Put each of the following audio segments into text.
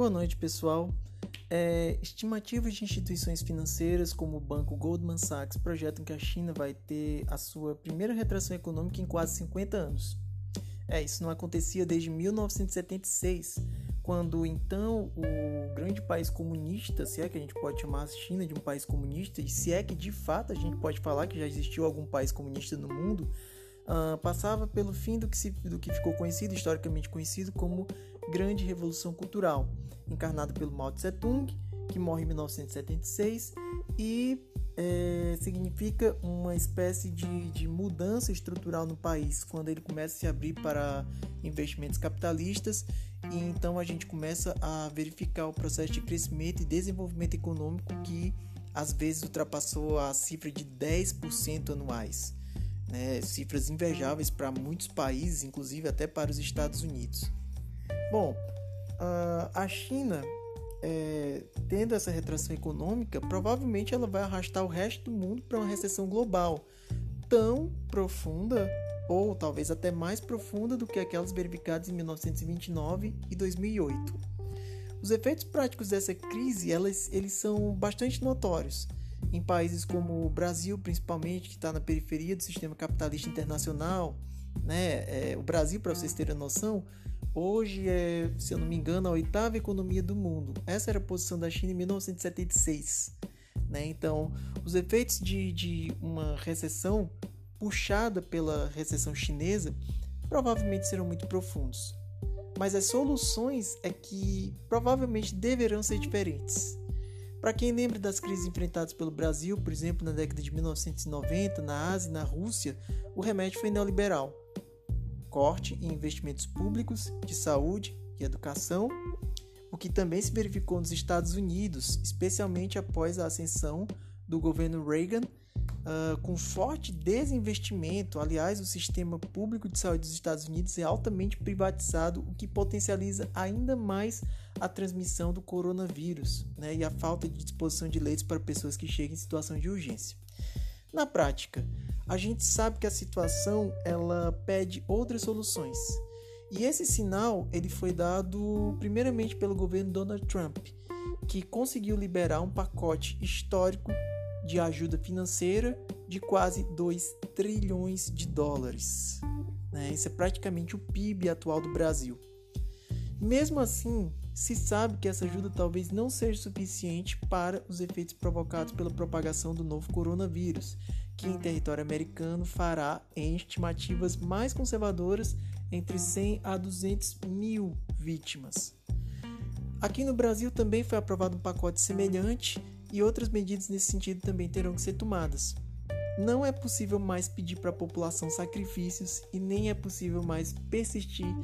Boa noite, pessoal. É, estimativas de instituições financeiras como o banco Goldman Sachs projetam que a China vai ter a sua primeira retração econômica em quase 50 anos. É, isso não acontecia desde 1976, quando então o grande país comunista, se é que a gente pode chamar a China de um país comunista, e se é que de fato a gente pode falar que já existiu algum país comunista no mundo, uh, passava pelo fim do que, se, do que ficou conhecido, historicamente conhecido como Grande Revolução Cultural, encarnado pelo Mao Tse Tung, que morre em 1976 e é, significa uma espécie de, de, mudança estrutural no país, quando ele começa a se abrir para investimentos capitalistas e então a gente começa a verificar o processo de crescimento e desenvolvimento econômico que às vezes ultrapassou a cifra de 10% anuais né, cifras invejáveis para muitos países, inclusive até para os Estados Unidos. Bom, a China, é, tendo essa retração econômica, provavelmente ela vai arrastar o resto do mundo para uma recessão global tão profunda ou talvez até mais profunda do que aquelas verificadas em 1929 e 2008. Os efeitos práticos dessa crise elas, eles são bastante notórios em países como o Brasil, principalmente, que está na periferia do sistema capitalista internacional. Né? É, o Brasil, para vocês terem noção, hoje é, se eu não me engano, a oitava economia do mundo. Essa era a posição da China em 1976. Né? Então, os efeitos de, de uma recessão puxada pela recessão chinesa provavelmente serão muito profundos. Mas as soluções é que provavelmente deverão ser diferentes. Para quem lembra das crises enfrentadas pelo Brasil, por exemplo, na década de 1990, na Ásia e na Rússia, o remédio foi neoliberal. Corte em investimentos públicos, de saúde e educação, o que também se verificou nos Estados Unidos, especialmente após a ascensão do governo Reagan uh, com forte desinvestimento. Aliás, o sistema público de saúde dos Estados Unidos é altamente privatizado, o que potencializa ainda mais a transmissão do coronavírus né, e a falta de disposição de leitos para pessoas que chegam em situação de urgência. Na prática, a gente sabe que a situação ela pede outras soluções. E esse sinal ele foi dado primeiramente pelo governo Donald Trump, que conseguiu liberar um pacote histórico de ajuda financeira de quase 2 trilhões de dólares. Né? Isso é praticamente o PIB atual do Brasil. Mesmo assim, se sabe que essa ajuda talvez não seja suficiente para os efeitos provocados pela propagação do novo coronavírus, que em território americano fará, em estimativas mais conservadoras, entre 100 a 200 mil vítimas. Aqui no Brasil também foi aprovado um pacote semelhante e outras medidas nesse sentido também terão que ser tomadas. Não é possível mais pedir para a população sacrifícios e nem é possível mais persistir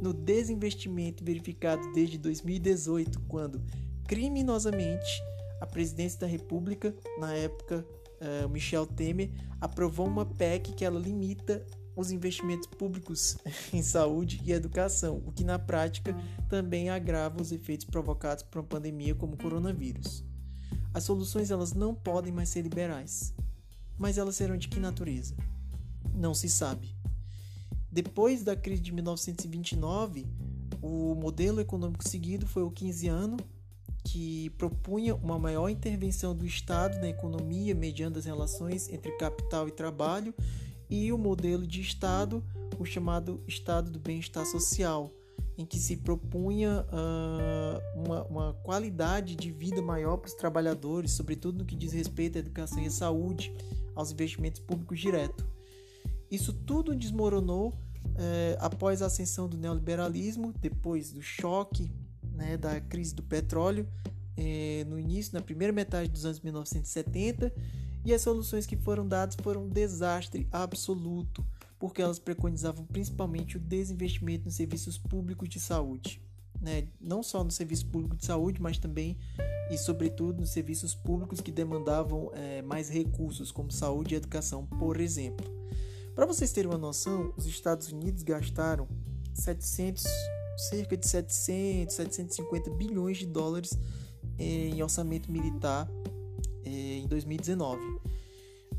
no desinvestimento verificado desde 2018, quando, criminosamente, a presidência da República, na época uh, Michel Temer, aprovou uma PEC que ela limita os investimentos públicos em saúde e educação, o que na prática também agrava os efeitos provocados por uma pandemia como o coronavírus. As soluções elas não podem mais ser liberais. Mas elas serão de que natureza? Não se sabe. Depois da crise de 1929, o modelo econômico seguido foi o keynesiano, que propunha uma maior intervenção do Estado na economia mediante as relações entre capital e trabalho, e o modelo de Estado, o chamado Estado do Bem-Estar Social, em que se propunha uh, uma, uma, qualidade de vida maior para os trabalhadores, sobretudo no que diz respeito à educação e à saúde, aos investimentos públicos diretos. Isso tudo desmoronou eh, após a ascensão do neoliberalismo, depois do choque né, da crise do petróleo, eh, no início, na primeira metade dos anos 1970, e as soluções que foram dadas foram um desastre absoluto porque elas preconizavam principalmente o desinvestimento nos serviços públicos de saúde. Né? Não só no serviço público de saúde, mas também e, sobretudo, nos serviços públicos que demandavam é, mais recursos, como saúde e educação, por exemplo. Para vocês terem uma noção, os Estados Unidos gastaram 700, cerca de 700, 750 bilhões de dólares em orçamento militar é, em 2019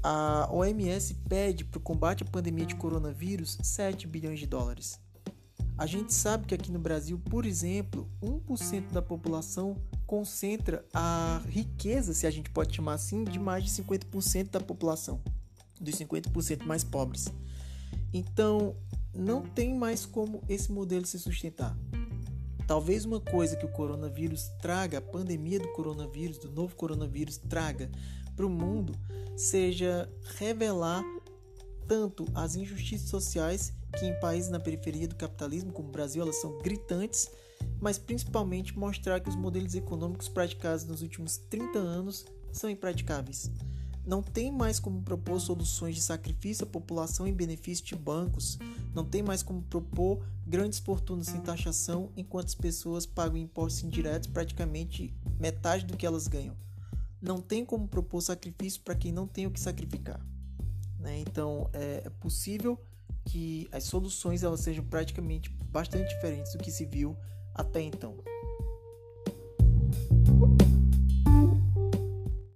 a OMS pede para o combate à pandemia de coronavírus 7 bilhões de dólares. A gente sabe que aqui no Brasil, por exemplo, 1% da população concentra a riqueza, se a gente pode chamar assim, de mais de 50% da população, dos 50% mais pobres. Então, não tem mais como esse modelo se sustentar. Talvez uma coisa que o coronavírus traga, a pandemia do coronavírus, do novo coronavírus, traga para o mundo, seja revelar tanto as injustiças sociais que em países na periferia do capitalismo, como o Brasil, elas são gritantes, mas principalmente mostrar que os modelos econômicos praticados nos últimos 30 anos são impraticáveis. Não tem mais como propor soluções de sacrifício à população em benefício de bancos. Não tem mais como propor grandes fortunas sem taxação, enquanto as pessoas pagam impostos indiretos praticamente metade do que elas ganham. Não tem como propor sacrifício para quem não tem o que sacrificar. Né? Então é, é possível que as soluções elas sejam praticamente bastante diferentes do que se viu até então.